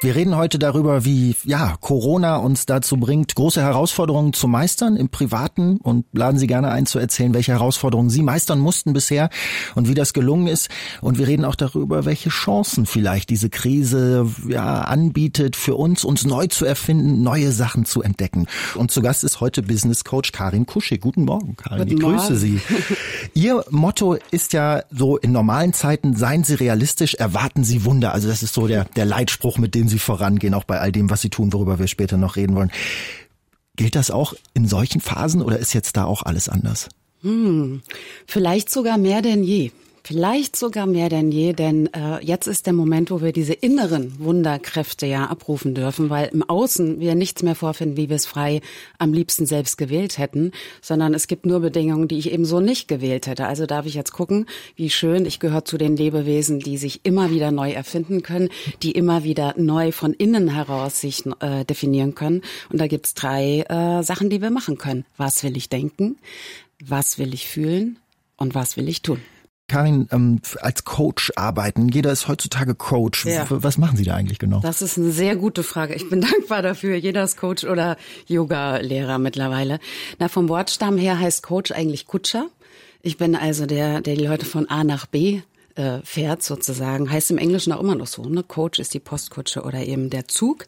Wir reden heute darüber, wie ja Corona uns dazu bringt, große Herausforderungen zu meistern im Privaten und laden Sie gerne ein zu erzählen, welche Herausforderungen Sie meistern mussten bisher und wie das gelungen ist. Und wir reden auch darüber, welche Chancen vielleicht diese Krise ja anbietet für uns, uns neu zu erfinden, neue Sachen zu entdecken. Und zu Gast ist heute Business Coach Karin Kuschig. Guten Morgen, Karin. Guten ich grüße Morgen. Sie. Ihr Motto ist ja so in normalen Zeiten, seien Sie realistisch, erwarten Sie Wunder. Also das ist so der, der Leitspruch, mit dem Sie vorangehen, auch bei all dem, was Sie tun, worüber wir später noch reden wollen. Gilt das auch in solchen Phasen oder ist jetzt da auch alles anders? Vielleicht sogar mehr denn je. Vielleicht sogar mehr denn je, denn äh, jetzt ist der Moment, wo wir diese inneren Wunderkräfte ja abrufen dürfen, weil im Außen wir nichts mehr vorfinden, wie wir es frei am liebsten selbst gewählt hätten, sondern es gibt nur Bedingungen, die ich eben so nicht gewählt hätte. Also darf ich jetzt gucken, wie schön, ich gehöre zu den Lebewesen, die sich immer wieder neu erfinden können, die immer wieder neu von innen heraus sich äh, definieren können. Und da gibt's drei äh, Sachen, die wir machen können. Was will ich denken? Was will ich fühlen? Und was will ich tun? Karin, ähm, als Coach arbeiten, jeder ist heutzutage Coach. Ja. Was machen Sie da eigentlich genau? Das ist eine sehr gute Frage. Ich bin dankbar dafür. Jeder ist Coach oder Yoga-Lehrer mittlerweile. Na, vom Wortstamm her heißt Coach eigentlich Kutscher. Ich bin also der, der die Leute von A nach B äh, fährt sozusagen. Heißt im Englischen auch immer noch so. Ne? Coach ist die Postkutsche oder eben der Zug.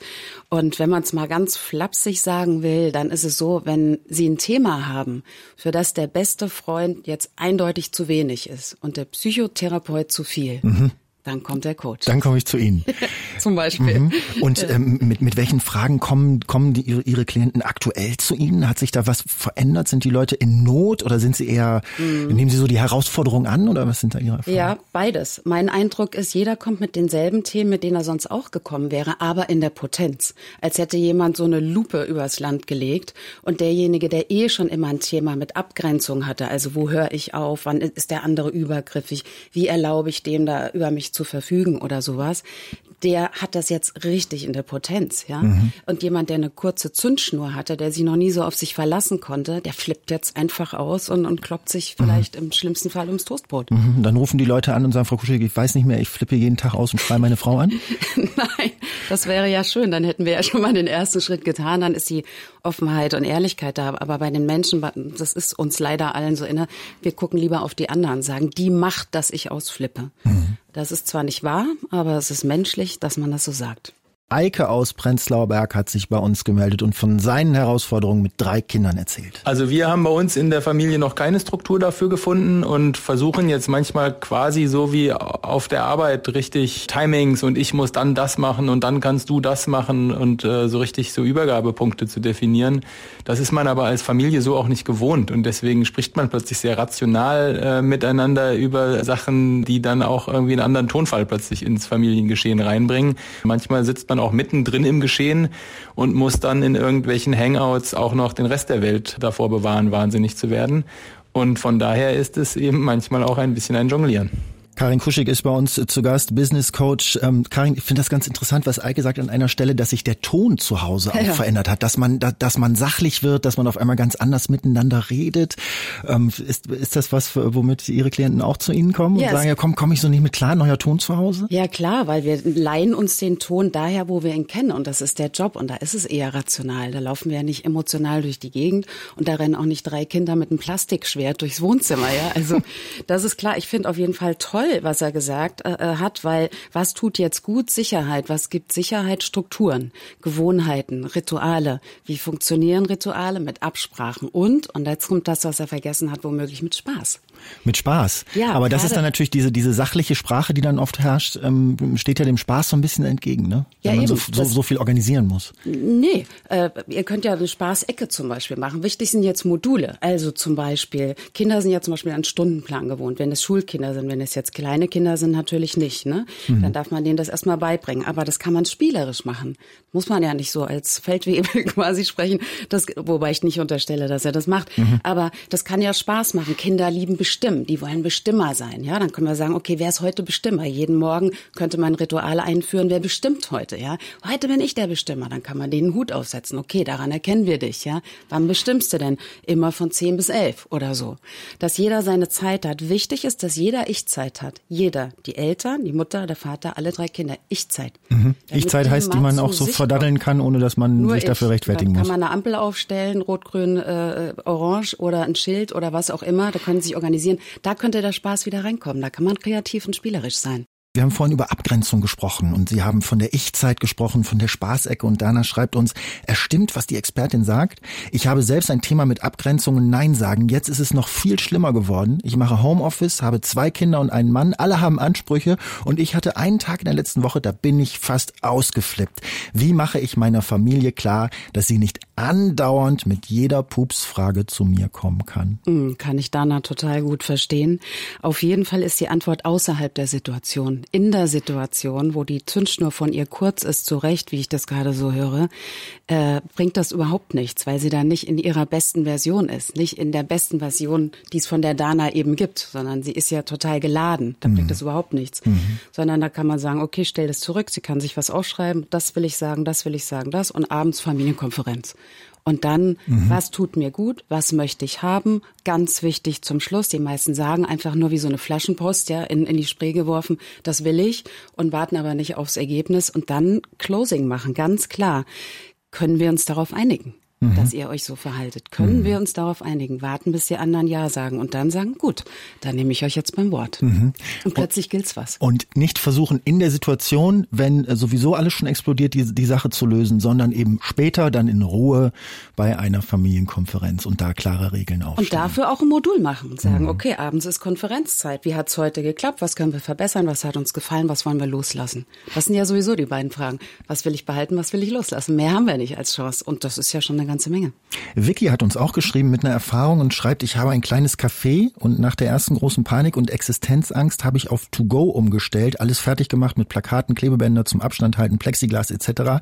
Und wenn man es mal ganz flapsig sagen will, dann ist es so, wenn Sie ein Thema haben, für das der beste Freund jetzt eindeutig zu wenig ist und der Psychotherapeut zu viel, dann kommt der Coach. Dann komme ich zu Ihnen. Zum Beispiel. Mhm. Und ähm, mit, mit welchen Fragen kommen, kommen die, ihre, ihre Klienten aktuell zu Ihnen? Hat sich da was verändert? Sind die Leute in Not oder sind sie eher, nehmen sie so die Herausforderung an oder was sind da Ihre Erfahrungen? Ja, beides. Mein Eindruck ist, jeder kommt mit denselben Themen, mit denen er sonst auch gekommen wäre, aber in der Potenz. Als hätte jemand so eine Lupe übers Land gelegt und derjenige, der eh schon immer ein Thema mit Abgrenzung hatte, also wo höre ich auf, wann ist der andere übergriffig, wie erlaube ich dem da über mich zu verfügen oder sowas, der hat das jetzt richtig in der Potenz, ja. Und jemand, der eine kurze Zündschnur hatte, der sich noch nie so auf sich verlassen konnte, der flippt jetzt einfach aus und, und kloppt sich vielleicht im schlimmsten Fall ums Toastbrot. Mhm. Dann rufen die Leute an und sagen, Frau Kuschig, ich weiß nicht mehr, ich flippe jeden Tag aus und schreie meine Frau an. Nein, das wäre ja schön. Dann hätten wir ja schon mal den ersten Schritt getan. Dann ist die Offenheit und Ehrlichkeit da. Aber bei den Menschen, das ist uns leider allen so inne, wir gucken lieber auf die anderen, sagen, die macht, dass ich ausflippe. Das ist zwar nicht wahr, aber es ist menschlich, dass man das so sagt. Eike aus Prenzlauer Berg hat sich bei uns gemeldet und von seinen Herausforderungen mit drei Kindern erzählt. Also wir haben bei uns in der Familie noch keine Struktur dafür gefunden und versuchen jetzt manchmal quasi so wie auf der Arbeit richtig Timings und ich muss dann das machen und dann kannst du das machen und äh, so richtig so Übergabepunkte zu definieren. Das ist man aber als Familie so auch nicht gewohnt und deswegen spricht man plötzlich sehr rational äh, miteinander über Sachen, die dann auch irgendwie einen anderen Tonfall plötzlich ins Familiengeschehen reinbringen. Manchmal sitzt man auch mittendrin im Geschehen und muss dann in irgendwelchen Hangouts auch noch den Rest der Welt davor bewahren, wahnsinnig zu werden. Und von daher ist es eben manchmal auch ein bisschen ein Jonglieren. Karin Kuschig ist bei uns zu Gast, Business Coach. Ähm, Karin, ich finde das ganz interessant, was Eike sagt an einer Stelle, dass sich der Ton zu Hause auch Ja. verändert hat, dass man, da, dass man sachlich wird, dass man auf einmal ganz anders miteinander redet. Ähm, ist, ist das was, womit Ihre Klienten auch zu Ihnen kommen und sagen, es- ja komm, komme ich so nicht mit klar, neuer Ton zu Hause? Ja klar, weil wir leihen uns den Ton daher, wo wir ihn kennen und das ist der Job und da ist es eher rational. Da laufen wir ja nicht emotional durch die Gegend und da rennen auch nicht drei Kinder mit einem Plastikschwert durchs Wohnzimmer. Ja, also das ist klar. Ich finde auf jeden Fall toll, was er gesagt äh, äh, hat, weil was tut jetzt gut? Sicherheit. Was gibt Sicherheit? Strukturen, Gewohnheiten, Rituale. Wie funktionieren Rituale mit Absprachen und und jetzt kommt das, was er vergessen hat, womöglich mit Spaß. Mit Spaß. Ja, Aber das ist dann natürlich diese, diese sachliche Sprache, die dann oft herrscht, ähm, steht ja dem Spaß so ein bisschen entgegen, ne? Ja, Wenn man so, eben. so, Das- so viel organisieren muss. Nee, äh, ihr könnt ja eine Spaßecke zum Beispiel machen. Wichtig sind jetzt Module. Also zum Beispiel, Kinder sind ja zum Beispiel an Stundenplan gewohnt. Wenn es Schulkinder sind, wenn es jetzt kleine Kinder sind, natürlich nicht. Ne? Dann darf man denen das erstmal beibringen. Aber das kann man spielerisch machen. Muss man ja nicht so als Feldwebel quasi sprechen. Das, wobei ich nicht unterstelle, dass er das macht. Aber das kann ja Spaß machen. Kinder lieben bestimmen, die wollen Bestimmer sein. Ja, dann können wir sagen, okay, wer ist heute Bestimmer? Jeden Morgen könnte man Rituale einführen, wer bestimmt heute, ja? Heute bin ich der Bestimmer, dann kann man den Hut aufsetzen. Okay, daran erkennen wir dich, ja? Wann bestimmst du denn? Immer von zehn bis elf oder so. Dass jeder seine Zeit hat. Wichtig ist, dass jeder Ich-Zeit hat. Jeder. Die Eltern, die Mutter, der Vater, alle drei Kinder. Ich-Zeit. Mhm. Ich-Zeit heißt, die man auch so verdaddeln kann, ohne dass man Nur sich dafür ich. rechtfertigen muss. kann man eine Ampel aufstellen, rot, grün, äh, orange oder ein Schild oder was auch immer. Da können sich organisieren. Da könnte der Spaß wieder reinkommen. Da kann man kreativ und spielerisch sein. Wir haben vorhin über Abgrenzung gesprochen und Sie haben von der Ich-Zeit gesprochen, von der Spaßecke und Dana schreibt uns, es stimmt, was die Expertin sagt. Ich habe selbst ein Thema mit Abgrenzung und Nein sagen. Jetzt ist es noch viel schlimmer geworden. Ich mache Homeoffice, habe zwei Kinder und einen Mann. Alle haben Ansprüche und ich hatte einen Tag in der letzten Woche, da bin ich fast ausgeflippt. Wie mache ich meiner Familie klar, dass sie nicht andauernd mit jeder Pupsfrage zu mir kommen kann? Hm, Kann ich Dana total gut verstehen. Auf jeden Fall ist die Antwort außerhalb der Situation. In der Situation, wo die Zündschnur von ihr kurz ist, zurecht, wie ich das gerade so höre, äh, bringt das überhaupt nichts, weil sie dann nicht in ihrer besten Version ist. Nicht in der besten Version, die es von der Dana eben gibt, sondern sie ist ja total geladen. Da bringt das überhaupt nichts. Sondern da kann man sagen, okay, stell das zurück, sie kann sich was aufschreiben, das will ich sagen, das will ich sagen, das und abends Familienkonferenz. Und dann, was tut mir gut, was möchte ich haben? Ganz wichtig zum Schluss, die meisten sagen einfach nur wie so eine Flaschenpost, ja, in, in die Spree geworfen, das will ich und warten aber nicht aufs Ergebnis und dann Closing machen, ganz klar. Können wir uns darauf einigen? Dass ihr euch so verhaltet. Können wir uns darauf einigen? Warten, bis die anderen Ja sagen und dann sagen, gut, dann nehme ich euch jetzt beim Wort. Und plötzlich gilt's was. Und nicht versuchen in der Situation, wenn äh, sowieso alles schon explodiert, die, die Sache zu lösen, sondern eben später dann in Ruhe bei einer Familienkonferenz und da klare Regeln aufstellen. Und dafür auch ein Modul machen und sagen, okay, abends ist Konferenzzeit. Wie hat's heute geklappt? Was können wir verbessern? Was hat uns gefallen? Was wollen wir loslassen? Das sind ja sowieso die beiden Fragen. Was will ich behalten? Was will ich loslassen? Mehr haben wir nicht als Chance. Und das ist ja schon eine ganze Menge. Vicky hat uns auch geschrieben mit einer Erfahrung und schreibt, ich habe ein kleines Café und nach der ersten großen Panik und Existenzangst habe ich auf To Go umgestellt, alles fertig gemacht mit Plakaten, Klebebänder zum Abstand halten, Plexiglas etc.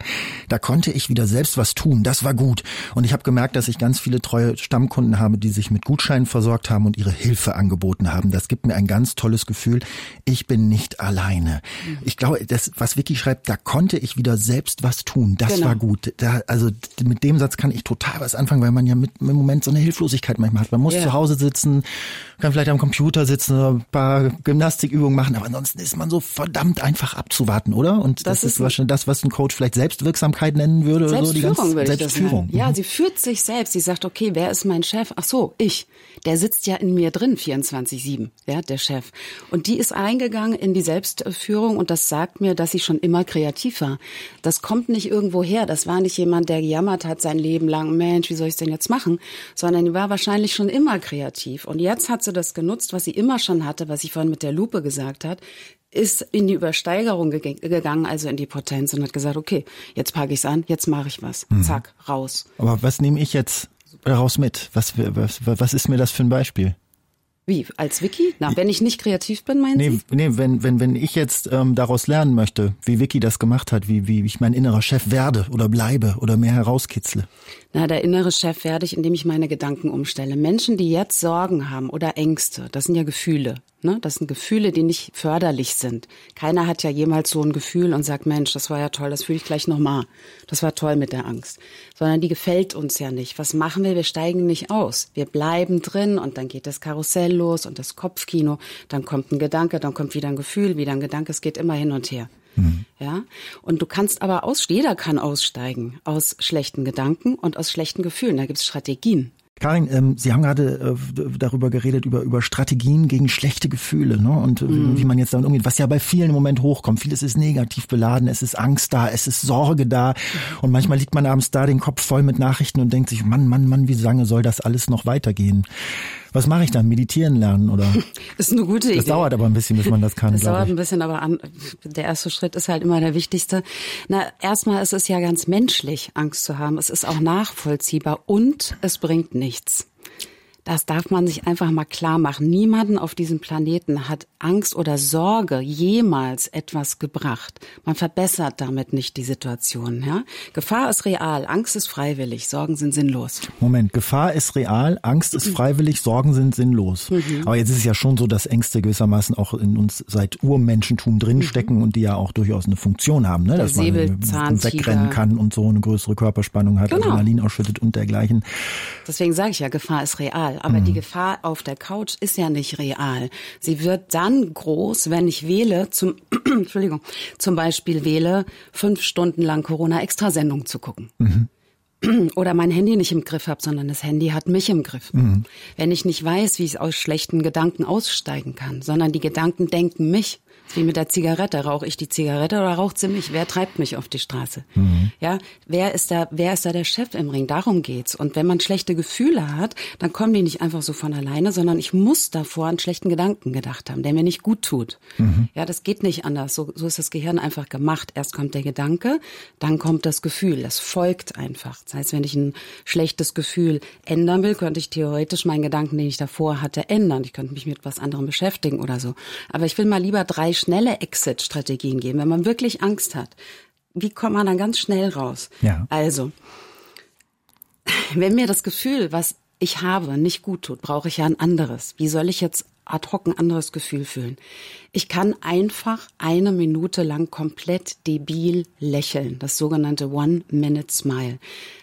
Da konnte ich wieder selbst was tun, das war gut. Und ich habe gemerkt, dass ich ganz viele treue Stammkunden habe, die sich mit Gutscheinen versorgt haben und ihre Hilfe angeboten haben. Das gibt mir ein ganz tolles Gefühl, ich bin nicht alleine. Ich glaube, das, was Vicky schreibt, da konnte ich wieder selbst was tun, das Genau. war gut. Da, also mit dem Satz kann ich total was anfangen, weil man ja mit, im Moment so eine Hilflosigkeit manchmal hat. Man muss Ja. zu Hause sitzen, kann vielleicht am Computer sitzen ein paar Gymnastikübungen machen, aber ansonsten ist man so verdammt einfach abzuwarten, oder? Und das, Das ist ist- wahrscheinlich das, was ein Coach vielleicht Selbstwirksamkeit nennen würde. oder so, die ganze, würde ich Selbstführung. nennen. Ja, Mhm. sie führt sich selbst. Sie sagt, okay, wer ist mein Chef? Ach so, ich. Der sitzt ja in mir drin, 24-7, ja, der Chef. Und die ist eingegangen in die Selbstführung und das sagt mir, dass sie schon immer kreativ war. Das kommt nicht irgendwo her. Das war nicht jemand, der gejammert hat sein Leben lang, Mensch, wie soll ich es denn jetzt machen? Sondern die war wahrscheinlich schon immer kreativ. Und jetzt hat sie das genutzt, was sie immer schon hatte, was sie vorhin mit der Lupe gesagt hat, ist in die Übersteigerung geg- gegangen, also in die Potenz und hat gesagt, okay, jetzt packe ich's an, jetzt mache ich was. Mhm. Zack, raus. Aber was nehme ich jetzt daraus mit? Was, was, was ist mir das für ein Beispiel? Wie, als Vicky? Na, wenn ich nicht kreativ bin, meinen Nee, Sie? nee wenn, wenn, wenn ich jetzt ähm, daraus lernen möchte, wie Vicky das gemacht hat, wie, wie ich mein innerer Chef werde oder bleibe oder mehr herauskitzle. Na, der innere Chef werde ich, indem ich meine Gedanken umstelle. Menschen, die jetzt Sorgen haben oder Ängste, das sind ja Gefühle. Ne? Das sind Gefühle, die nicht förderlich sind. Keiner hat ja jemals so ein Gefühl und sagt, Mensch, das war ja toll, das fühle ich gleich nochmal. Das war toll mit der Angst. Sondern die gefällt uns ja nicht. Was machen wir? Wir steigen nicht aus. Wir bleiben drin und dann geht das Karussell los und das Kopfkino. Dann kommt ein Gedanke, dann kommt wieder ein Gefühl, wieder ein Gedanke. Es geht immer hin und her. Ja, und du kannst aber aus, jeder kann aussteigen aus schlechten Gedanken und aus schlechten Gefühlen. Da gibt's Strategien. Karin, ähm, Sie haben gerade äh, darüber geredet, über, über Strategien gegen schlechte Gefühle ne? und äh, wie man jetzt damit umgeht, was ja bei vielen im Moment hochkommt. Vieles ist negativ beladen, es ist Angst da, es ist Sorge da und manchmal liegt man abends da, den Kopf voll mit Nachrichten und denkt sich, Mann, Mann, Mann, wie lange soll das alles noch weitergehen? Was mache ich dann? Meditieren lernen oder? Ist eine gute Idee. Das dauert aber ein bisschen, bis man das kann, Das dauert glaube ein ich. bisschen, aber an, der erste Schritt ist halt immer der wichtigste. Na, erstmal ist es ja ganz menschlich, Angst zu haben. Es ist auch nachvollziehbar und es bringt nichts. Das darf man sich einfach mal klar machen. Niemanden auf diesem Planeten hat Angst oder Sorge jemals etwas gebracht. Man verbessert damit nicht die Situation. Ja? Gefahr ist real, Angst ist freiwillig, Sorgen sind sinnlos. Moment, Gefahr ist real, Angst ist freiwillig, Sorgen sind sinnlos. Mhm. Aber jetzt ist es ja schon so, dass Ängste gewissermaßen auch in uns seit Urmenschentum drinstecken mhm. und die ja auch durchaus eine Funktion haben, ne? dass man wegrennen kann und so eine größere Körperspannung hat, genau. Adrenalin ausschüttet und dergleichen. Deswegen sage ich ja, Gefahr ist real. Aber mhm. die Gefahr auf der Couch ist ja nicht real. Sie wird dann groß, wenn ich wähle, zum, Entschuldigung, zum Beispiel wähle, fünf Stunden lang Corona-Extrasendung zu gucken. Mhm oder mein Handy nicht im Griff habe, sondern das Handy hat mich im Griff. Mhm. Wenn ich nicht weiß, wie ich aus schlechten Gedanken aussteigen kann, sondern die Gedanken denken mich, wie mit der Zigarette. Rauche ich die Zigarette oder raucht sie mich? Wer treibt mich auf die Straße? Mhm. Ja, wer ist da, wer ist da der Chef im Ring? Darum geht's. Und wenn man schlechte Gefühle hat, dann kommen die nicht einfach so von alleine, sondern ich muss davor einen schlechten Gedanken gedacht haben, der mir nicht gut tut. Mhm. Ja, das geht nicht anders. So, so ist das Gehirn einfach gemacht. Erst kommt der Gedanke, dann kommt das Gefühl. Das folgt einfach. Das heißt, wenn ich ein schlechtes Gefühl ändern will, könnte ich theoretisch meinen Gedanken, den ich davor hatte, ändern. Ich könnte mich mit was anderem beschäftigen oder so. Aber ich will mal lieber drei schnelle Exit-Strategien geben, wenn man wirklich Angst hat. Wie kommt man dann ganz schnell raus? Ja. Also, wenn mir das Gefühl, was ich habe, nicht gut tut, brauche ich ja ein anderes. Wie soll ich jetzt ad hoc ein anderes Gefühl fühlen. Ich kann einfach eine Minute lang komplett debil lächeln, das sogenannte One-Minute-Smile.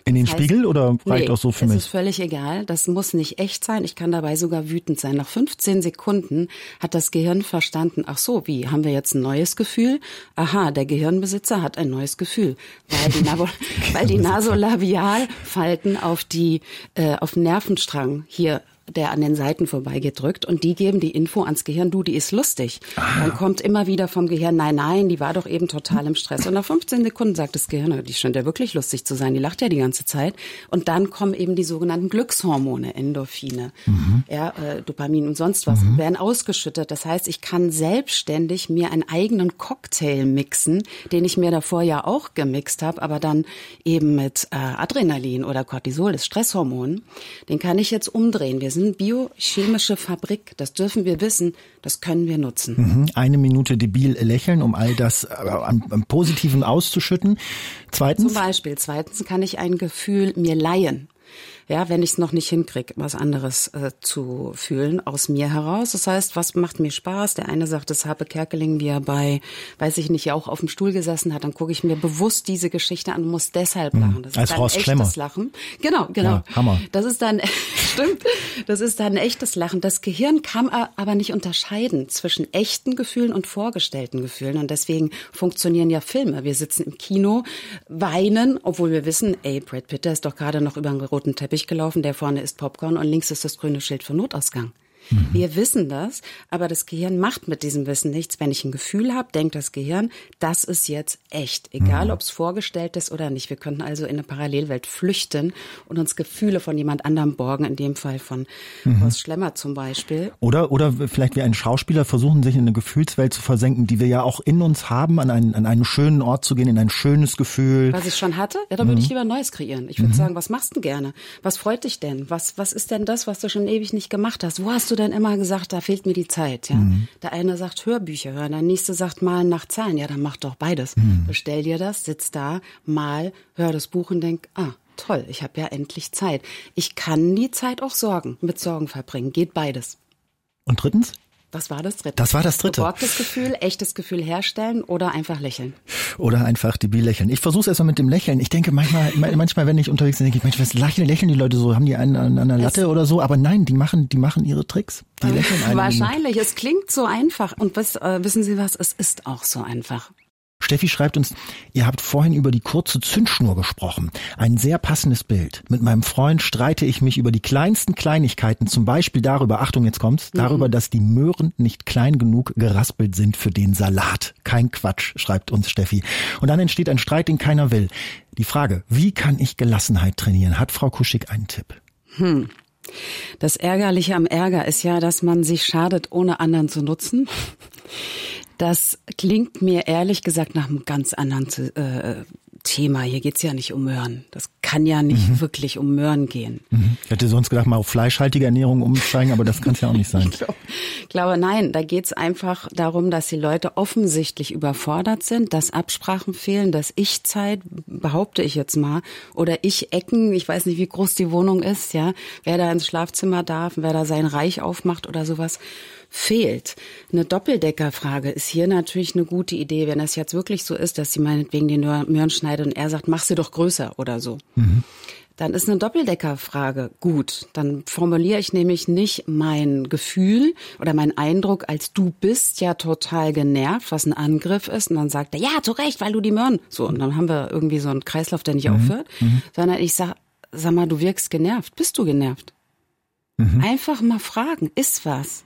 In den heißt, Spiegel oder reicht nee, auch so für mich? Das ist völlig egal. Das muss nicht echt sein. Ich kann dabei sogar wütend sein. Nach 15 Sekunden hat das Gehirn verstanden, ach so, wie, haben wir jetzt ein neues Gefühl? Aha, der Gehirnbesitzer hat ein neues Gefühl, weil die, weil die Nasolabialfalten auf die, äh, auf den Nervenstrang hier der an den Seiten vorbeigeht, drückt und die geben die Info ans Gehirn, du, die ist lustig. Ah. Dann kommt immer wieder vom Gehirn, nein, nein, die war doch eben total im Stress. Und nach 15 Sekunden sagt das Gehirn, die scheint ja wirklich lustig zu sein, die lacht ja die ganze Zeit. Und dann kommen eben die sogenannten Glückshormone, Endorphine, mhm. ja, äh, Dopamin und sonst was, mhm. werden ausgeschüttet. Das heißt, ich kann selbstständig mir einen eigenen Cocktail mixen, den ich mir davor ja auch gemixt habe, aber dann eben mit äh, Adrenalin oder Cortisol, das Stresshormon. Den kann ich jetzt umdrehen. Wir sind biochemische Fabrik, das dürfen wir wissen, das können wir nutzen. Mhm. Eine Minute debil lächeln, um all das äh, an Positiven auszuschütten. Zweitens? Zum Beispiel, zweitens kann ich ein Gefühl mir leihen ja, wenn ich es noch nicht hinkriege, was anderes äh, zu fühlen aus mir heraus. Das heißt, was macht mir Spaß? Der eine sagt, das Habe Kerkeling, wie er bei, weiß ich nicht, ja auch auf dem Stuhl gesessen hat, dann gucke ich mir bewusst diese Geschichte an und muss deshalb mhm. lachen. Das Als ist dann echtes Schlemmer. Lachen. Genau, genau. Ja, Hammer. Das ist dann, stimmt, das ist dann echtes Lachen. Das Gehirn kann aber nicht unterscheiden zwischen echten Gefühlen und vorgestellten Gefühlen und deswegen funktionieren ja Filme. Wir sitzen im Kino, weinen, obwohl wir wissen, ey, Brad Pitt, der ist doch gerade noch über einen roten Teppich gelaufen, der vorne ist Popcorn und links ist das grüne Schild für Notausgang. Mhm. Wir wissen das, aber das Gehirn macht mit diesem Wissen nichts. Wenn ich ein Gefühl habe, denkt das Gehirn, das ist jetzt echt, egal mhm. ob es vorgestellt ist oder nicht. Wir könnten also in eine Parallelwelt flüchten und uns Gefühle von jemand anderem borgen, in dem Fall von mhm. Horst Schlemmer zum Beispiel. Oder, oder vielleicht wie ein Schauspieler versuchen, sich in eine Gefühlswelt zu versenken, die wir ja auch in uns haben, an einen, an einen schönen Ort zu gehen, in ein schönes Gefühl. Was ich schon hatte? Ja, da würde ich mhm. lieber Neues kreieren. Ich würde mhm. sagen, was machst du gerne? Was freut dich denn? Was, was ist denn das, was du schon ewig nicht gemacht hast? Wo hast du denn immer gesagt, da fehlt mir die Zeit? Ja? Mhm. Der eine sagt Hörbücher hören, der nächste sagt malen nach Zahlen. Ja, dann mach doch beides. Mhm. Bestell dir das, sitz da, mal, hör das Buch und denk, ah, toll, ich habe ja endlich Zeit. Ich kann die Zeit auch Sorgen, mit Sorgen verbringen. Geht beides. Und drittens? Das war das dritte. Das war das dritte. Geborgtes Gefühl, echtes Gefühl herstellen oder einfach lächeln. Oder einfach debil lächeln. Ich versuche es erstmal mit dem Lächeln. Ich denke manchmal, manchmal, wenn ich unterwegs bin, denke ich, manchmal lächeln, lächeln die Leute so, haben die einen an, einer Latte es oder so, aber nein, die machen, die machen ihre Tricks. Die lächeln Wahrscheinlich. Es klingt so einfach. Und was, äh, wissen Sie was? Es ist auch so einfach. Steffi schreibt uns, ihr habt vorhin über die kurze Zündschnur gesprochen. Ein sehr passendes Bild. Mit meinem Freund streite ich mich über die kleinsten Kleinigkeiten, zum Beispiel darüber, Achtung, jetzt kommt's, mhm. darüber, dass die Möhren nicht klein genug geraspelt sind für den Salat. Kein Quatsch, schreibt uns Steffi. Und dann entsteht ein Streit, den keiner will. Die Frage, wie kann ich Gelassenheit trainieren? Hat Frau Kuschig einen Tipp? Hm. Das Ärgerliche am Ärger ist ja, dass man sich schadet, ohne anderen zu nutzen. Das klingt mir ehrlich gesagt nach einem ganz anderen äh, Thema. Hier geht's ja nicht um Möhren. Das kann ja nicht mhm. wirklich um Möhren gehen. Mhm. Ich hätte sonst gedacht, mal auf fleischhaltige Ernährung umsteigen, aber das kann es ja auch nicht sein. ich glaube, nein, da geht's einfach darum, dass die Leute offensichtlich überfordert sind, dass Absprachen fehlen, dass Ich-Zeit, behaupte ich jetzt mal, oder Ich-Ecken, ich weiß nicht, wie groß die Wohnung ist, ja, wer da ins Schlafzimmer darf, wer da sein Reich aufmacht oder sowas fehlt. Eine Doppeldeckerfrage ist hier natürlich eine gute Idee, wenn das jetzt wirklich so ist, dass sie meinetwegen den Möhren schneidet und er sagt, mach sie doch größer oder so. Mhm. Dann ist eine Doppeldeckerfrage gut. Dann formuliere ich nämlich nicht mein Gefühl oder mein Eindruck als du bist ja total genervt, was ein Angriff ist. Und dann sagt er, ja, zu Recht, weil du die Möhren. So, und dann haben wir irgendwie so einen Kreislauf, der nicht mhm. aufhört. Mhm. Sondern ich sag, sag mal, du wirkst genervt. Bist du genervt? Mhm. Einfach mal fragen, ist was?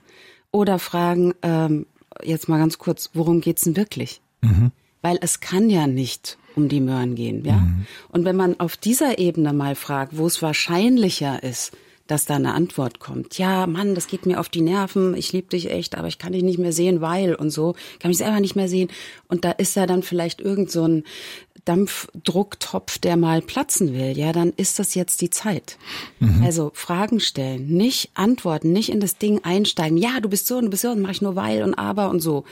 Oder fragen, ähm, jetzt mal ganz kurz, worum geht's denn wirklich? Mhm. Weil es kann ja nicht um die Möhren gehen, ja? Mhm. Und wenn man auf dieser Ebene mal fragt, wo es wahrscheinlicher ist, dass da eine Antwort kommt. Ja, Mann, das geht mir auf die Nerven, ich liebe dich echt, aber ich kann dich nicht mehr sehen, weil und so, kann mich selber nicht mehr sehen. Und da ist da dann vielleicht irgend so ein Dampfdrucktopf, der mal platzen will, ja, dann ist das jetzt die Zeit. Mhm. Also Fragen stellen, nicht antworten, nicht in das Ding einsteigen. Ja, du bist so und du bist so und mache ich nur weil und aber und so.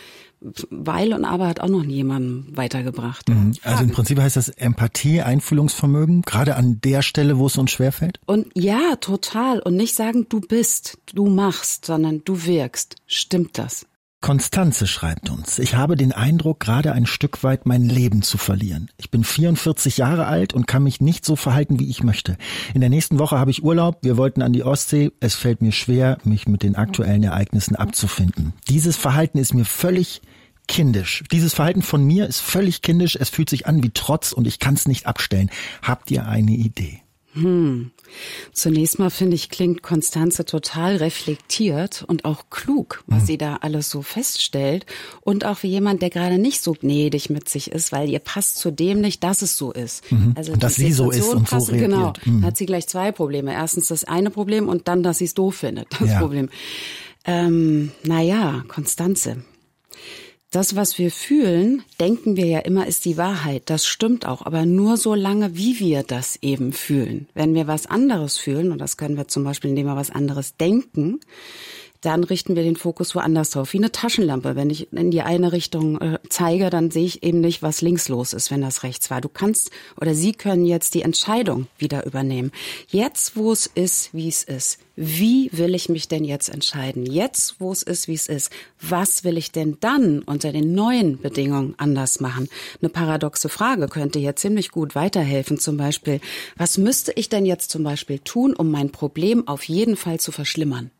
Weil und aber hat auch noch niemanden weitergebracht. Mhm. Also im Prinzip heißt das Empathie, Einfühlungsvermögen, gerade an der Stelle, wo es uns schwerfällt? Und ja, total. Und nicht sagen, du bist, du machst, sondern du wirkst. Stimmt das? Konstanze schreibt uns, ich habe den Eindruck, gerade ein Stück weit mein Leben zu verlieren. Ich bin 44 Jahre alt und kann mich nicht so verhalten, wie ich möchte. In der nächsten Woche habe ich Urlaub, wir wollten an die Ostsee. Es fällt mir schwer, mich mit den aktuellen Ereignissen abzufinden. Dieses Verhalten ist mir völlig kindisch. Dieses Verhalten von mir ist völlig kindisch. Es fühlt sich an wie Trotz und ich kann es nicht abstellen. Habt ihr eine Idee? Hm. Zunächst mal finde ich, klingt Konstanze total reflektiert und auch klug, was hm. sie da alles so feststellt. Und auch wie jemand, der gerade nicht so gnädig mit sich ist, weil ihr passt zu dem nicht, dass es so ist. Mhm. Also dass sie so ist und passt, so reagiert. Genau, mhm. hat sie gleich zwei Probleme. Erstens das eine Problem und dann, dass sie es doof findet, das ja. Problem. Ähm, naja, Konstanze das, was wir fühlen, denken wir ja immer, ist die Wahrheit. Das stimmt auch, aber nur so lange, wie wir das eben fühlen. Wenn wir was anderes fühlen, und das können wir zum Beispiel, indem wir was anderes denken, dann richten wir den Fokus woanders drauf, wie eine Taschenlampe. Wenn ich in die eine Richtung äh, zeige, dann sehe ich eben nicht, was links los ist, wenn das rechts war. Du kannst oder Sie können jetzt die Entscheidung wieder übernehmen. Jetzt, wo es ist, wie es ist. Wie will ich mich denn jetzt entscheiden? Jetzt, wo es ist, wie es ist. Was will ich denn dann unter den neuen Bedingungen anders machen? Eine paradoxe Frage könnte hier ziemlich gut weiterhelfen. Zum Beispiel, was müsste ich denn jetzt zum Beispiel tun, um mein Problem auf jeden Fall zu verschlimmern?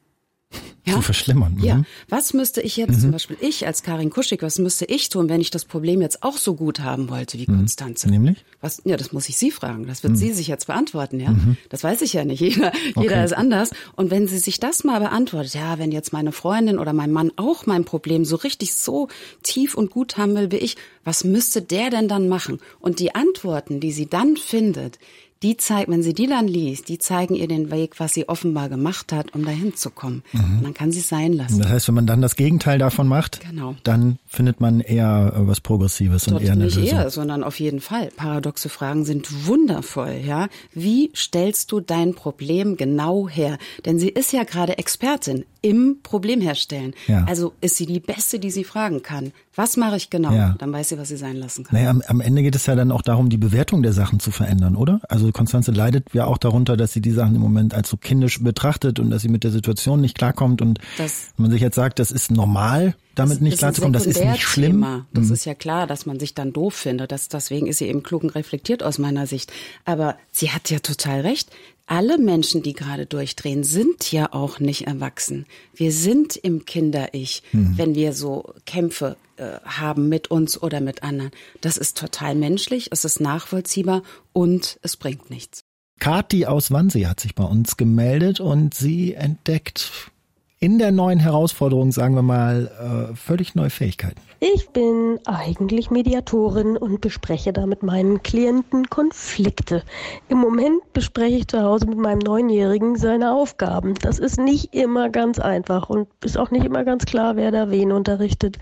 Ja? zu verschlimmern. Mhm. Ja. Was müsste ich jetzt, mhm. zum Beispiel ich als Karin Kuschig, was müsste ich tun, wenn ich das Problem jetzt auch so gut haben wollte wie mhm. Konstanze? Nämlich? Was, ja, das muss ich Sie fragen. Das wird mhm. sie sich jetzt beantworten, ja. Mhm. Das weiß ich ja nicht. Jeder, okay. jeder ist anders. Und wenn sie sich das mal beantwortet, ja, wenn jetzt meine Freundin oder mein Mann auch mein Problem so richtig so tief und gut haben will wie ich, was müsste der denn dann machen? Und die Antworten, die sie dann findet, die zeigt, wenn sie die dann liest, die zeigen ihr den Weg, was sie offenbar gemacht hat, um dahin zu kommen. Mhm. Kann sie sein lassen. Das heißt, wenn man dann das Gegenteil davon macht, genau. dann findet man eher äh, was Progressives Dort und eher eine nicht Lösung. eher, sondern auf jeden Fall. Paradoxe Fragen sind wundervoll, ja. Wie stellst du dein Problem genau her? Denn sie ist ja gerade Expertin im Problem herstellen. Ja. Also ist sie die Beste, die sie fragen kann. Was mache ich genau? Ja. Dann weiß sie, was sie sein lassen kann. Naja, am, am, Ende geht es ja dann auch darum, die Bewertung der Sachen zu verändern, oder? Also Konstanze leidet ja auch darunter, dass sie die Sachen im Moment als so kindisch betrachtet und dass sie mit der Situation nicht klarkommt. Und das, wenn man sich jetzt sagt, das ist normal, damit nicht klarzukommen, das ist nicht schlimm. Das mhm. ist ja klar, dass man sich dann doof findet. Das, deswegen ist sie eben klug und reflektiert aus meiner Sicht. Aber sie hat ja total recht alle Menschen, die gerade durchdrehen, sind ja auch nicht erwachsen. Wir sind im Kinder-Ich, mhm. wenn wir so Kämpfe äh, haben mit uns oder mit anderen. Das ist total menschlich, es ist nachvollziehbar und es bringt nichts. Kati aus Wannsee hat sich bei uns gemeldet und sie entdeckt in der neuen Herausforderung, sagen wir mal, äh, völlig neue Fähigkeiten. Ich bin eigentlich Mediatorin und bespreche da mit meinen Klienten Konflikte. Im Moment bespreche ich zu Hause mit meinem Neunjährigen seine Aufgaben. Das ist nicht immer ganz einfach und ist auch nicht immer ganz klar, wer da wen unterrichtet.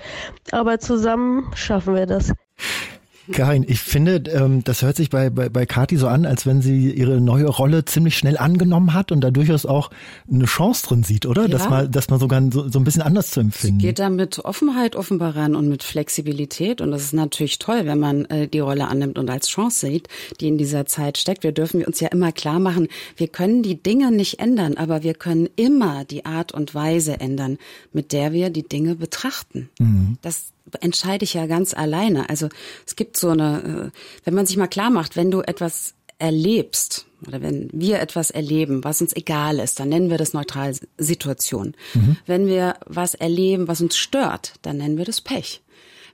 Aber zusammen schaffen wir das. Karin, ich finde, ähm, das hört sich bei, bei, bei Kati so an, als wenn sie ihre neue Rolle ziemlich schnell angenommen hat und da durchaus auch eine Chance drin sieht, oder? Ja. Dass man, dass man sogar so, so ein bisschen anders zu empfinden. Sie geht da mit Offenheit offenbar ran und mit Flexibilität und das ist natürlich toll, wenn man äh, die Rolle annimmt und als Chance sieht, die in dieser Zeit steckt. Wir dürfen uns ja immer klar machen, wir können die Dinge nicht ändern, aber wir können immer die Art und Weise ändern, mit der wir die Dinge betrachten. Mhm. Das entscheide ich ja ganz alleine. Also es gibt so eine, äh, wenn man sich mal klar macht, wenn du etwas erlebst oder wenn wir etwas erleben, was uns egal ist, dann nennen wir das neutral Situation. Mhm. Wenn wir was erleben, was uns stört, dann nennen wir das Pech.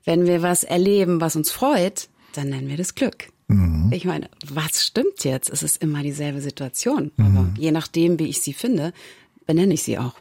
Wenn wir was erleben, was uns freut, dann nennen wir das Glück. Mhm. Ich meine, was stimmt jetzt? Es ist immer dieselbe Situation. Mhm. Aber je nachdem, wie ich sie finde, benenne ich sie auch.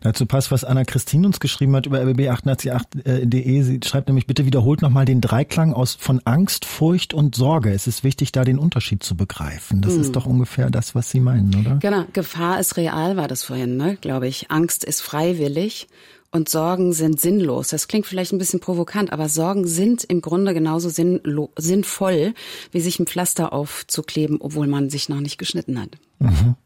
Dazu passt, was Anna Christine uns geschrieben hat über rbb888.de. Sie schreibt nämlich, bitte wiederholt nochmal den Dreiklang aus von Angst, Furcht und Sorge. Es ist wichtig, da den Unterschied zu begreifen. Das hm. ist doch ungefähr das, was Sie meinen, oder? Genau. Gefahr ist real, war das vorhin, ne? glaube ich. Angst ist freiwillig und Sorgen sind sinnlos. Das klingt vielleicht ein bisschen provokant, aber Sorgen sind im Grunde genauso sinnvoll, wie sich ein Pflaster aufzukleben, obwohl man sich noch nicht geschnitten hat. Mhm.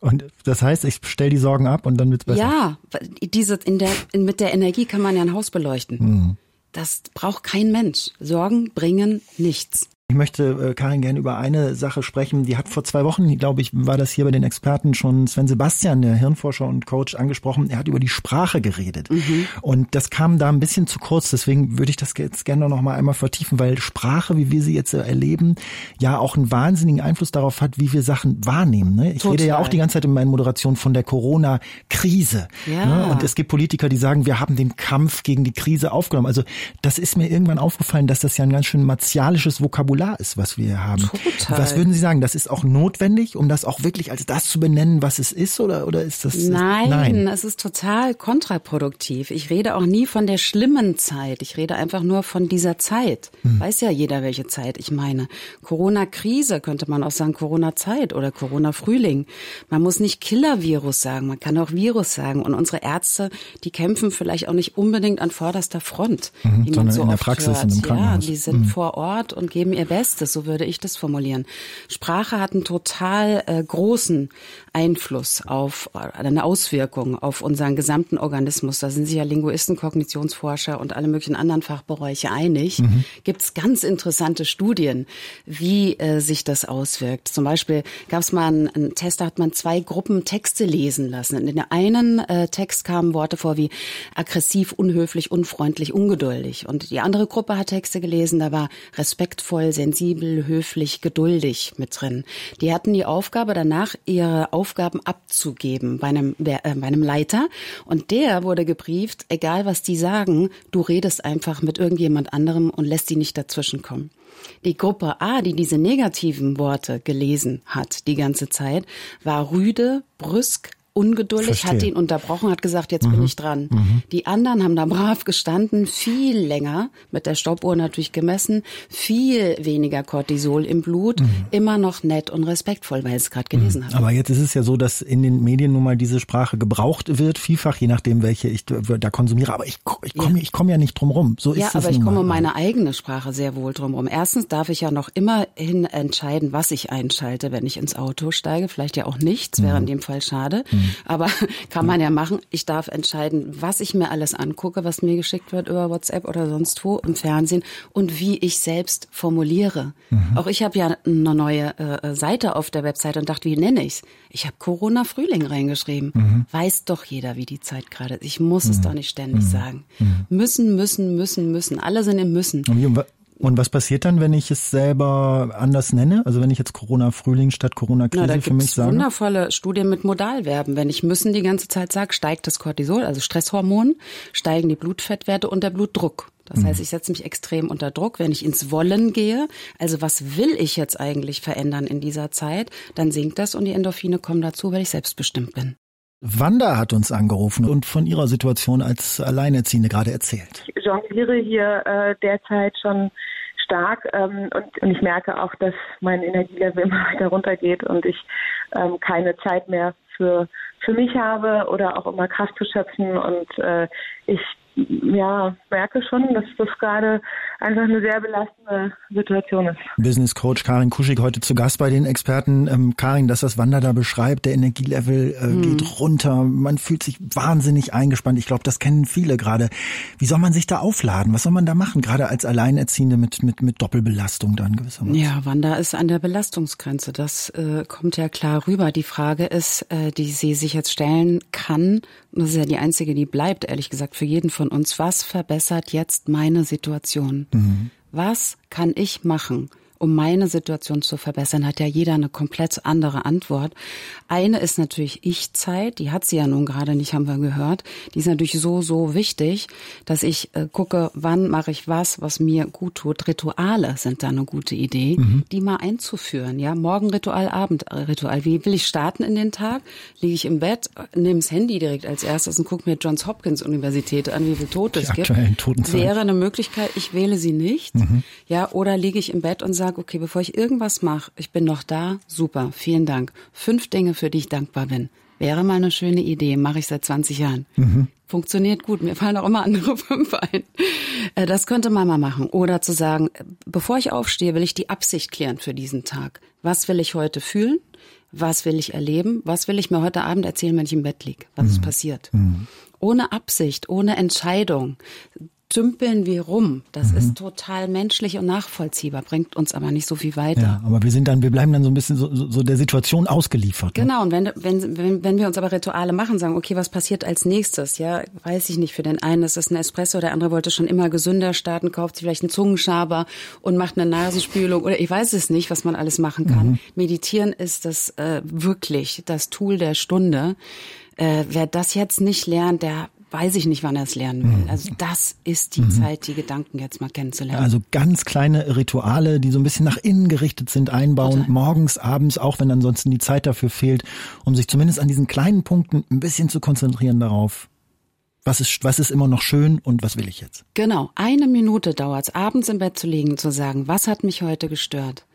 Und das heißt, ich stelle die Sorgen ab und dann wird's besser. Ja, diese in der in, mit der Energie kann man ja ein Haus beleuchten. Mhm. Das braucht kein Mensch. Sorgen bringen nichts. Ich möchte, äh, Karin, gerne über eine Sache sprechen. Die hat vor zwei Wochen, glaube ich, war das hier bei den Experten schon Sven Sebastian, der Hirnforscher und Coach, angesprochen. Er hat über die Sprache geredet. Mhm. Und das kam da ein bisschen zu kurz. Deswegen würde ich das jetzt gerne noch mal einmal vertiefen, weil Sprache, wie wir sie jetzt erleben, ja auch einen wahnsinnigen Einfluss darauf hat, wie wir Sachen wahrnehmen. Ne? Ich Total. rede ja auch die ganze Zeit in meinen Moderationen von der Corona-Krise. Ja. Ne? Und es gibt Politiker, die sagen, wir haben den Kampf gegen die Krise aufgenommen. Also das ist mir irgendwann aufgefallen, dass das ja ein ganz schön martialisches Vokabular Vokabular ist, was wir haben. Total. Was würden Sie sagen? Das ist auch notwendig, um das auch wirklich als das zu benennen, was es ist, oder, oder ist das? Nein, nein, es ist total kontraproduktiv. Ich rede auch nie von der schlimmen Zeit. Ich rede einfach nur von dieser Zeit. Hm. Weiß ja jeder, welche Zeit ich meine. Corona-Krise könnte man auch sagen, Corona-Zeit oder Corona-Frühling. Man muss nicht Killer-Virus sagen, man kann auch Virus sagen. Und unsere Ärzte, die kämpfen vielleicht auch nicht unbedingt an vorderster Front, mhm, wie man so in der Praxis hört. In ja, die sind mhm. vor Ort und geben ihr Bestes, so würde ich das formulieren. Sprache hat einen total äh, großen Einfluss auf, äh, eine Auswirkung auf unseren gesamten Organismus. Da sind sich ja Linguisten, Kognitionsforscher und alle möglichen anderen Fachbereiche einig. Mhm. Gibt es ganz interessante Studien, wie äh, sich das auswirkt. Zum Beispiel gab es mal einen, einen, Test, da hat man zwei Gruppen Texte lesen lassen. In der einen äh, Text kamen Worte vor wie aggressiv, unhöflich, unfreundlich, ungeduldig. Und die andere Gruppe hat Texte gelesen, da war respektvoll, sensibel, höflich, geduldig mit drin. Die hatten die Aufgabe danach, ihre Aufgaben abzugeben bei einem, äh, bei einem Leiter. Und der wurde gebrieft, egal was die sagen, du redest einfach mit irgendjemand anderem und lässt die nicht dazwischenkommen. Die Gruppe A, die diese negativen Worte gelesen hat die ganze Zeit, war rüde, brüsk, ungeduldig, Verstehe. hat ihn unterbrochen, hat gesagt, jetzt mhm. bin ich dran. Mhm. Die anderen haben da brav gestanden, viel länger, mit der Stoppuhr natürlich gemessen, viel weniger Cortisol im Blut, mhm. immer noch nett und respektvoll, weil es gerade gelesen mhm. hat. Aber jetzt ist es ja so, dass in den Medien nun mal diese Sprache gebraucht wird, vielfach, je nachdem, welche ich da konsumiere. Aber ich, ich komme ja. ich komm ja nicht drum rum. So ist ja, aber ich komme um meine eigene Sprache sehr wohl drum rum. Erstens darf ich ja noch immerhin entscheiden, was ich einschalte, wenn ich ins Auto steige. Vielleicht ja auch nichts, wäre in mhm. dem Fall schade. Mhm. Aber kann man ja machen. Ich darf entscheiden, was ich mir alles angucke, was mir geschickt wird über WhatsApp oder sonst wo im Fernsehen und wie ich selbst formuliere. Mhm. Auch ich habe ja eine neue äh, Seite auf der Website und dachte, wie nenne ich's? Ich habe Corona Frühling reingeschrieben. Mhm. Weiß doch jeder, wie die Zeit gerade ist. Ich muss mhm. es doch nicht ständig mhm. sagen. Mhm. Müssen, müssen, müssen, müssen. Alle sind im Müssen. Und was passiert dann, wenn ich es selber anders nenne? Also wenn ich jetzt Corona-Frühling statt Corona-Krise für mich sage? wundervolle Studien mit Modalverben. Wenn ich müssen die ganze Zeit sage, steigt das Cortisol, also Stresshormon, steigen die Blutfettwerte und der Blutdruck. Das heißt, mhm. ich setze mich extrem unter Druck. Wenn ich ins Wollen gehe, also was will ich jetzt eigentlich verändern in dieser Zeit, dann sinkt das und die Endorphine kommen dazu, weil ich selbstbestimmt bin. Wanda hat uns angerufen und von ihrer Situation als Alleinerziehende gerade erzählt. Ich jongliere hier äh, derzeit schon stark ähm, und, und, ich merke auch, dass mein Energielevel immer weiter runtergeht und ich ähm, keine Zeit mehr für, für mich habe oder auch immer Kraft zu schöpfen und äh, ich ja, merke schon, dass das gerade einfach eine sehr belastende Situation ist. Business Coach Karin Kuschig heute zu Gast bei den Experten. Ähm, Karin, dass das Wanda da beschreibt, der Energielevel äh, mhm. geht runter, man fühlt sich wahnsinnig eingespannt. Ich glaube, das kennen viele gerade. Wie soll man sich da aufladen? Was soll man da machen, gerade als Alleinerziehende mit, mit, mit Doppelbelastung dann gewissermaßen? Ja, Wanda ist an der Belastungsgrenze. Das äh, kommt ja klar rüber. Die Frage ist, äh, die sie sich jetzt stellen kann, das ist ja die einzige, die bleibt, ehrlich gesagt, für jeden von uns. Was verbessert jetzt meine Situation? Mhm. Was kann ich machen? Um meine Situation zu verbessern, hat ja jeder eine komplett andere Antwort. Eine ist natürlich Ich-Zeit, die hat sie ja nun gerade nicht, haben wir gehört. Die ist natürlich so, so wichtig, dass ich äh, gucke, wann mache ich was, was mir gut tut. Rituale sind da eine gute Idee, mhm. die mal einzuführen. Ja, Morgenritual, Abendritual. Wie will ich starten in den Tag? Liege ich im Bett, nehme das Handy direkt als erstes und gucke mir Johns Hopkins Universität an, wie viel Tote es gibt. Wäre eine Möglichkeit, ich wähle sie nicht. Mhm. Ja, oder liege ich im Bett und sage, sage, okay, bevor ich irgendwas mache, ich bin noch da, super, vielen Dank. Fünf Dinge, für die ich dankbar bin. Wäre mal eine schöne Idee, mache ich seit 20 Jahren. Mhm. Funktioniert gut, mir fallen auch immer andere fünf ein. Äh, das könnte man mal machen. Oder zu sagen, bevor ich aufstehe, will ich die Absicht klären für diesen Tag. Was will ich heute fühlen? Was will ich erleben? Was will ich mir heute Abend erzählen, wenn ich im Bett liege? Was mhm. ist passiert? Mhm. Ohne Absicht, ohne Entscheidung dümpeln wir rum. Das mhm. ist total menschlich und nachvollziehbar, bringt uns aber nicht so viel weiter. Ja, aber wir sind dann, wir bleiben dann so ein bisschen so, so der Situation ausgeliefert. Ne? Genau, und wenn, wenn, wenn, wenn wir uns aber Rituale machen, sagen, okay, was passiert als nächstes? Ja, weiß ich nicht. Für den einen ist es ein Espresso, der andere wollte schon immer gesünder starten, kauft sich vielleicht einen Zungenschaber und macht eine Nasenspülung oder ich weiß es nicht, was man alles machen kann. Mhm. Meditieren ist das äh, wirklich das Tool der Stunde. Äh, wer das jetzt nicht lernt, der weiß ich nicht, wann er es lernen will. Mhm. Also das ist die mhm. Zeit, die Gedanken jetzt mal kennenzulernen. Also ganz kleine Rituale, die so ein bisschen nach innen gerichtet sind, einbauen, Total. morgens, abends, auch wenn ansonsten die Zeit dafür fehlt, um sich zumindest an diesen kleinen Punkten ein bisschen zu konzentrieren darauf, was ist, was ist immer noch schön und was will ich jetzt? Genau, eine Minute dauert es, abends im Bett zu liegen, zu sagen, was hat mich heute gestört?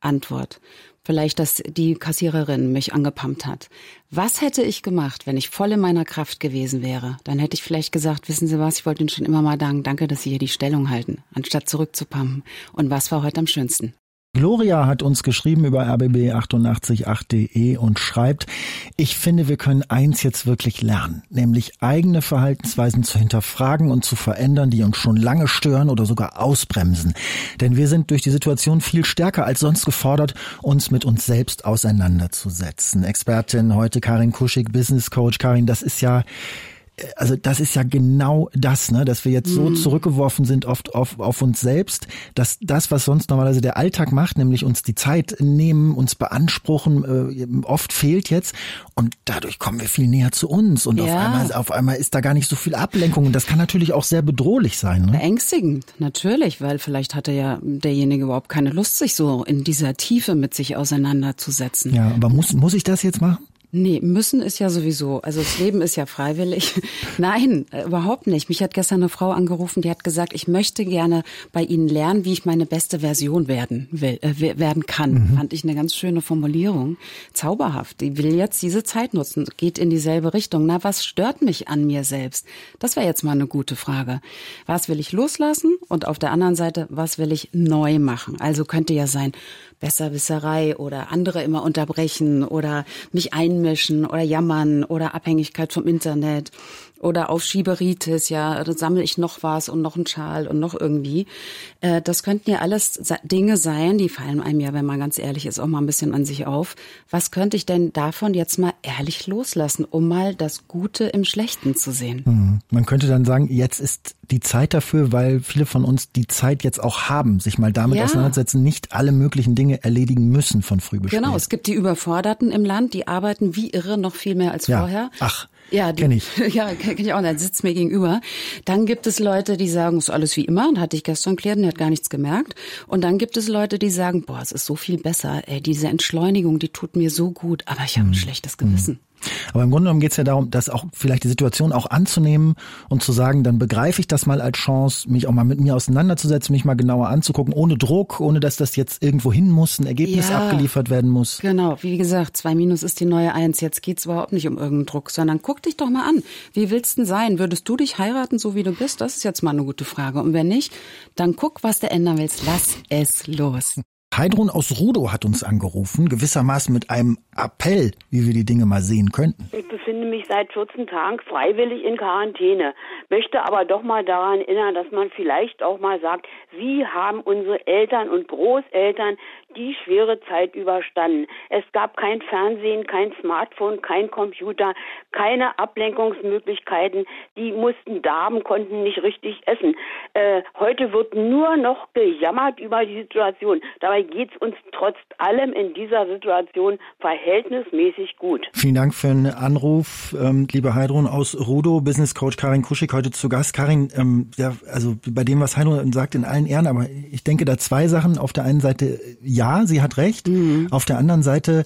Antwort. Vielleicht, dass die Kassiererin mich angepumpt hat. Was hätte ich gemacht, wenn ich voll in meiner Kraft gewesen wäre? Dann hätte ich vielleicht gesagt, wissen Sie was, ich wollte Ihnen schon immer mal danken, danke, dass Sie hier die Stellung halten, anstatt zurückzupumpen. Und was war heute am schönsten? Gloria hat uns geschrieben über rbb888.de und schreibt, ich finde, wir können eins jetzt wirklich lernen, nämlich eigene Verhaltensweisen zu hinterfragen und zu verändern, die uns schon lange stören oder sogar ausbremsen. Denn wir sind durch die Situation viel stärker als sonst gefordert, uns mit uns selbst auseinanderzusetzen. Expertin heute Karin Kuschig, Business Coach. Karin, das ist ja also das ist ja genau das, ne, dass wir jetzt so mhm. zurückgeworfen sind oft auf, auf uns selbst, dass das, was sonst normalerweise der Alltag macht, nämlich uns die Zeit nehmen, uns beanspruchen, äh, oft fehlt jetzt und dadurch kommen wir viel näher zu uns und ja. auf einmal auf einmal ist da gar nicht so viel Ablenkung und das kann natürlich auch sehr bedrohlich sein. Ne? Beängstigend, natürlich, weil vielleicht hatte ja derjenige überhaupt keine Lust, sich so in dieser Tiefe mit sich auseinanderzusetzen. Ja, aber muss muss ich das jetzt machen? Nee, müssen ist ja sowieso. Also das Leben ist ja freiwillig. Nein, äh, überhaupt nicht. Mich hat gestern eine Frau angerufen, die hat gesagt, ich möchte gerne bei Ihnen lernen, wie ich meine beste Version werden will, äh, werden kann. Mhm. Fand ich eine ganz schöne Formulierung. Zauberhaft. Die will jetzt diese Zeit nutzen, geht in dieselbe Richtung. Na, was stört mich an mir selbst? Das wäre jetzt mal eine gute Frage. Was will ich loslassen? Und auf der anderen Seite, was will ich neu machen? Also könnte ja sein, Besserwisserei oder andere immer unterbrechen oder mich einmischen oder jammern oder Abhängigkeit vom Internet oder auf Schieberitis, ja, da sammle ich noch was und noch einen Schal und noch irgendwie. Äh, das könnten ja alles Dinge sein, die fallen einem ja, wenn man ganz ehrlich ist, auch mal ein bisschen an sich auf. Was könnte ich denn davon jetzt mal ehrlich loslassen, um mal das Gute im Schlechten zu sehen? Mhm. Man könnte dann sagen, jetzt ist die Zeit dafür, weil viele von uns die Zeit jetzt auch haben, sich mal damit ja. auseinandersetzen, nicht alle möglichen Dinge erledigen müssen von früh bis Genau, spät. es gibt die Überforderten im Land, die arbeiten wie irre noch viel mehr als ja. vorher. Ach. Ja, kenne ich. Ja, kenne ich auch. Der sitzt mir gegenüber. Dann gibt es Leute, die sagen, es ist alles wie immer. Und hatte ich gestern klärt, der hat gar nichts gemerkt. Und dann gibt es Leute, die sagen, boah, es ist so viel besser. Ey, diese Entschleunigung, die tut mir so gut. Aber ich habe ein hm. schlechtes Gewissen. Aber im Grunde genommen geht es ja darum, dass auch vielleicht die Situation auch anzunehmen und zu sagen, dann begreife ich das mal als Chance, mich auch mal mit mir auseinanderzusetzen, mich mal genauer anzugucken, ohne Druck, ohne dass das jetzt irgendwo hin muss, ein Ergebnis ja, abgeliefert werden muss. Genau, wie gesagt, zwei Minus ist die neue Eins. Jetzt geht's überhaupt nicht um irgendeinen Druck, sondern guck dich doch mal an. Wie willst du denn sein? Würdest du dich heiraten, so wie du bist? Das ist jetzt mal eine gute Frage. Und wenn nicht, dann guck, was du ändern willst. Lass es los. Heidrun aus Rudow hat uns angerufen, gewissermaßen mit einem Appell, wie wir die Dinge mal sehen könnten. Ich befinde mich seit 14 Tagen freiwillig in Quarantäne, möchte aber doch mal daran erinnern, dass man vielleicht auch mal sagt, wie haben unsere Eltern und Großeltern die schwere Zeit überstanden. Es gab kein Fernsehen, kein Smartphone, kein Computer, keine Ablenkungsmöglichkeiten. Die mussten darben, konnten nicht richtig essen. Äh, heute wird nur noch gejammert über die Situation. Dabei geht es uns trotz allem in dieser Situation verhältnismäßig gut. Vielen Dank für den Anruf, ähm, liebe Heidrun aus Rudo, Business Coach Karin Kuschig heute zu Gast. Karin, ähm, ja, also bei dem, was Heidrun sagt, in allen Ehren, aber ich denke da zwei Sachen. Auf der einen Seite, ja, sie hat recht. Mhm. Auf der anderen Seite,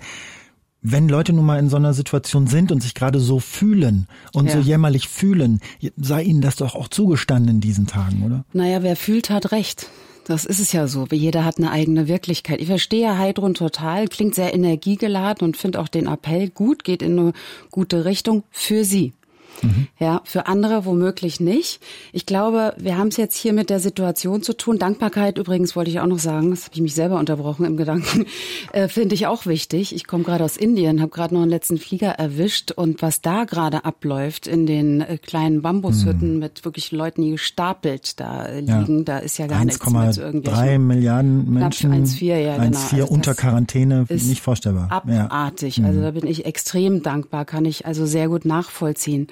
wenn Leute nun mal in so einer Situation sind und sich gerade so fühlen und ja. so jämmerlich fühlen, sei ihnen das doch auch zugestanden in diesen Tagen, oder? Naja, wer fühlt, hat recht. Das ist es ja so. Jeder hat eine eigene Wirklichkeit. Ich verstehe Heidrun total, klingt sehr energiegeladen und finde auch den Appell gut, geht in eine gute Richtung für sie. Mhm. Ja, für andere womöglich nicht. Ich glaube, wir haben es jetzt hier mit der Situation zu tun. Dankbarkeit übrigens wollte ich auch noch sagen, das habe ich mich selber unterbrochen im Gedanken, äh, finde ich auch wichtig. Ich komme gerade aus Indien, habe gerade noch einen letzten Flieger erwischt und was da gerade abläuft in den äh, kleinen Bambushütten mhm. mit wirklich Leuten, die gestapelt da äh, liegen, ja. da ist ja gar 1, nichts mehr zu irgendwelchen. 3 Milliarden Menschen, 1,4 ja, 1, genau. also unter Quarantäne, nicht vorstellbar. Abartig. Ja. Also mhm. da bin ich extrem dankbar, kann ich also sehr gut nachvollziehen.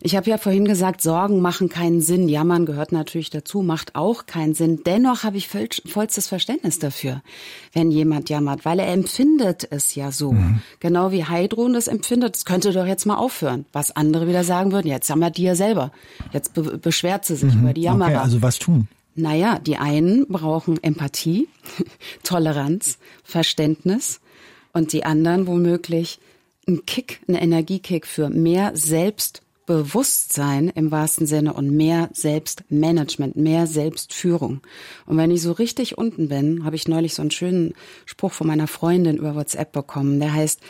Ich habe ja vorhin gesagt, Sorgen machen keinen Sinn. Jammern gehört natürlich dazu, macht auch keinen Sinn. Dennoch habe ich voll, vollstes Verständnis dafür, wenn jemand jammert, weil er empfindet es ja so. Mhm. Genau wie Heidrun das empfindet. Es könnte doch jetzt mal aufhören. Was andere wieder sagen würden, jetzt jammert die ja selber. Jetzt be beschwert sie sich mhm. über die Jammerer. Okay, also was tun? Naja, die einen brauchen Empathie, Toleranz, Verständnis und die anderen womöglich einen Kick, einen Energiekick für mehr Selbst Bewusstsein im wahrsten Sinne und mehr Selbstmanagement, mehr Selbstführung. Und wenn ich so richtig unten bin, habe ich neulich so einen schönen Spruch von meiner Freundin über WhatsApp bekommen, der heißt,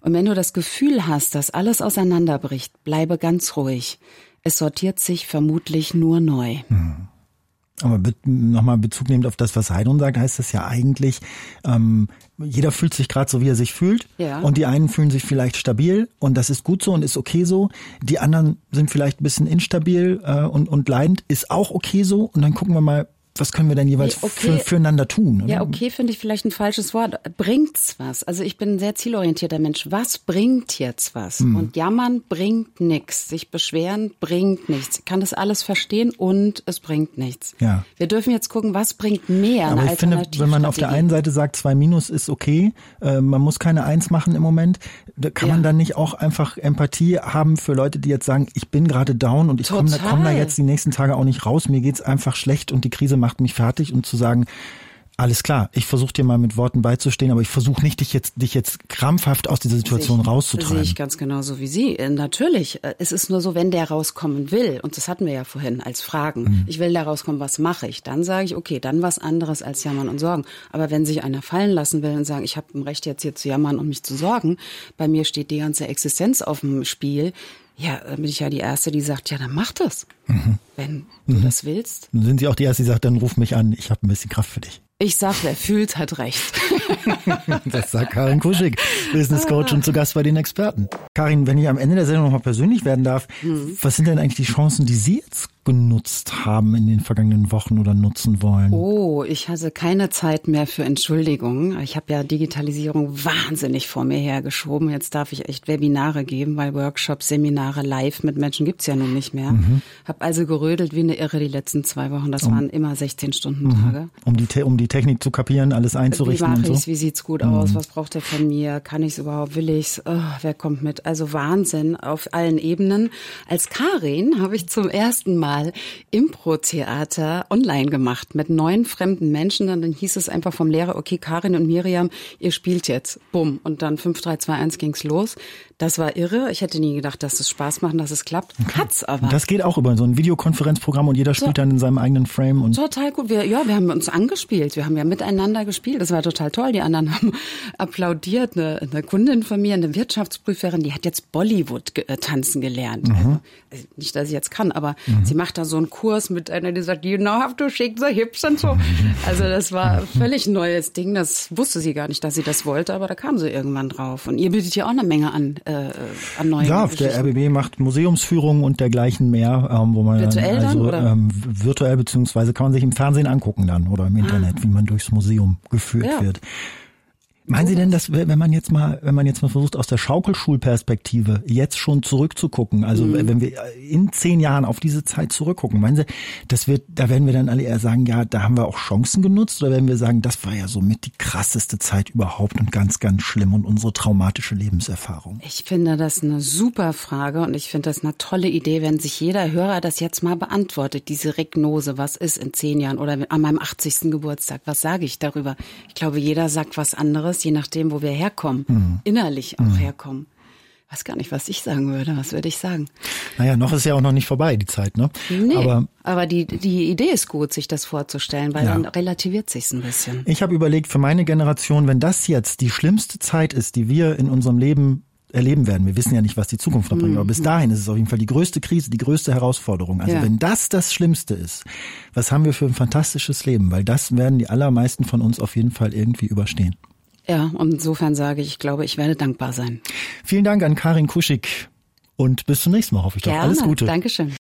und wenn du das Gefühl hast, dass alles auseinanderbricht, bleibe ganz ruhig. Es sortiert sich vermutlich nur neu. Hm. Aber nochmal Bezug nehmend auf das, was Heidrun sagt, heißt das ja eigentlich, ähm, jeder fühlt sich gerade so, wie er sich fühlt. Ja. Und die einen fühlen sich vielleicht stabil und das ist gut so und ist okay so. Die anderen sind vielleicht ein bisschen instabil äh, und, und leidend, ist auch okay so. Und dann gucken wir mal, was können wir denn jeweils nee, okay. für, füreinander tun? Oder? Ja, okay, finde ich vielleicht ein falsches Wort. Bringt's was? Also ich bin ein sehr zielorientierter Mensch. Was bringt jetzt was? Hm. Und jammern bringt nichts. Sich beschweren bringt nichts. Ich kann das alles verstehen und es bringt nichts. Ja. Wir dürfen jetzt gucken, was bringt mehr. Aber ich finde, wenn man auf der einen Seite sagt, zwei Minus ist okay, äh, man muss keine Eins machen im Moment, da kann ja. man dann nicht auch einfach Empathie haben für Leute, die jetzt sagen, ich bin gerade down und ich komme da, komm da jetzt die nächsten Tage auch nicht raus, mir geht's einfach schlecht und die Krise macht mich fertig und zu sagen, alles klar, ich versuche dir mal mit Worten beizustehen, aber ich versuche nicht, dich jetzt, dich jetzt krampfhaft aus dieser Situation sehe ich, rauszutreiben. Sehe ich ganz genauso wie Sie. Äh, natürlich, äh, es ist nur so, wenn der rauskommen will, und das hatten wir ja vorhin als Fragen, mhm. ich will da rauskommen, was mache ich? Dann sage ich, okay, dann was anderes als jammern und sorgen. Aber wenn sich einer fallen lassen will und sagen, ich habe ein Recht jetzt hier zu jammern und mich zu sorgen, bei mir steht die ganze Existenz auf dem Spiel, ja, dann bin ich ja die Erste, die sagt, ja, dann mach das, mhm. wenn du mhm. das willst. Dann sind Sie auch die Erste, die sagt, dann ruf mich an, ich habe ein bisschen Kraft für dich. Ich sag, wer fühlt, hat recht. das sagt Karin Kuschig, Business Coach und zu Gast bei den Experten. Karin, wenn ich am Ende der Sendung nochmal persönlich werden darf, mhm. was sind denn eigentlich die Chancen, die Sie jetzt genutzt haben in den vergangenen Wochen oder nutzen wollen? Oh, ich hatte keine Zeit mehr für Entschuldigungen. Ich habe ja Digitalisierung wahnsinnig vor mir hergeschoben. Jetzt darf ich echt Webinare geben, weil Workshops, Seminare live mit Menschen gibt's ja nun nicht mehr. Mhm. Habe also gerödelt wie eine Irre die letzten zwei Wochen. Das um, waren immer 16 Stunden Tage. Mhm. Um die, um die Technik zu kapieren, alles einzurichten wie mach und so? Wie sieht's gut mhm. aus? Was braucht er von mir? Kann ich's überhaupt? Will ich's? Oh, wer kommt mit? Also Wahnsinn auf allen Ebenen. Als Karin habe ich zum ersten Mal Mal Impro-Theater online gemacht mit neun fremden Menschen. Und dann hieß es einfach vom Lehrer, okay, Karin und Miriam, ihr spielt jetzt. Bumm. Und dann 5, 3, 2, 1 ging's los. Das war irre. Ich hätte nie gedacht, dass es Spaß macht, dass es klappt. Okay. Hat's aber. Das geht auch über so ein Videokonferenzprogramm und jeder spielt so, dann in seinem eigenen Frame. Und total gut. Wir, ja, wir haben uns angespielt. Wir haben ja miteinander gespielt. Das war total toll. Die anderen haben applaudiert. Eine, eine Kundin von mir, eine Wirtschaftsprüferin, die hat jetzt Bollywood ge äh, tanzen gelernt. Mhm. Also, nicht, dass ich jetzt kann, aber mhm. sie macht da so einen Kurs mit einer, die sagt, you know have to shake the hips und so. Also das war ein völlig neues Ding. Das wusste sie gar nicht, dass sie das wollte, aber da kam sie irgendwann drauf. Und ihr bietet ja auch eine Menge an, äh, an neuen Ja, der RBB macht Museumsführungen und dergleichen mehr, ähm, wo man virtuell also dann, ähm, virtuell beziehungsweise kann man sich im Fernsehen angucken dann oder im Internet, ah. wie man durchs Museum geführt ja. wird. Meinen Sie denn, dass wenn man jetzt mal, wenn man jetzt mal versucht, aus der Schaukelschulperspektive jetzt schon zurückzugucken, also mhm. wenn wir in zehn Jahren auf diese Zeit zurückgucken, meinen Sie, das wird, da werden wir dann alle eher sagen, ja, da haben wir auch Chancen genutzt, oder werden wir sagen, das war ja somit die krasseste Zeit überhaupt und ganz, ganz schlimm und unsere traumatische Lebenserfahrung? Ich finde das eine super Frage und ich finde das eine tolle Idee, wenn sich jeder Hörer das jetzt mal beantwortet, diese Regnose, was ist in zehn Jahren oder an meinem 80. Geburtstag, was sage ich darüber? Ich glaube, jeder sagt was anderes je nachdem, wo wir herkommen, mhm. innerlich auch mhm. herkommen. Ich weiß gar nicht, was ich sagen würde. Was würde ich sagen? Naja, noch ist ja auch noch nicht vorbei, die Zeit, ne? Nee, aber, aber die, die Idee ist gut, sich das vorzustellen, weil ja. dann relativiert sich's ein bisschen. Ich habe überlegt, für meine Generation, wenn das jetzt die schlimmste Zeit ist, die wir in unserem Leben erleben werden. Wir wissen ja nicht, was die Zukunft noch bringt, aber bis mhm. dahin ist es auf jeden Fall die größte Krise, die größte Herausforderung. Also ja. wenn das das Schlimmste ist, was haben wir für ein fantastisches Leben? Weil das werden die allermeisten von uns auf jeden Fall irgendwie überstehen. Ja, und insofern sage ich, ich glaube, ich werde dankbar sein. Vielen Dank an Karin Kuschig und bis zum nächsten Mal, hoffe ich Gerne. doch. Alles Gute. Dankeschön.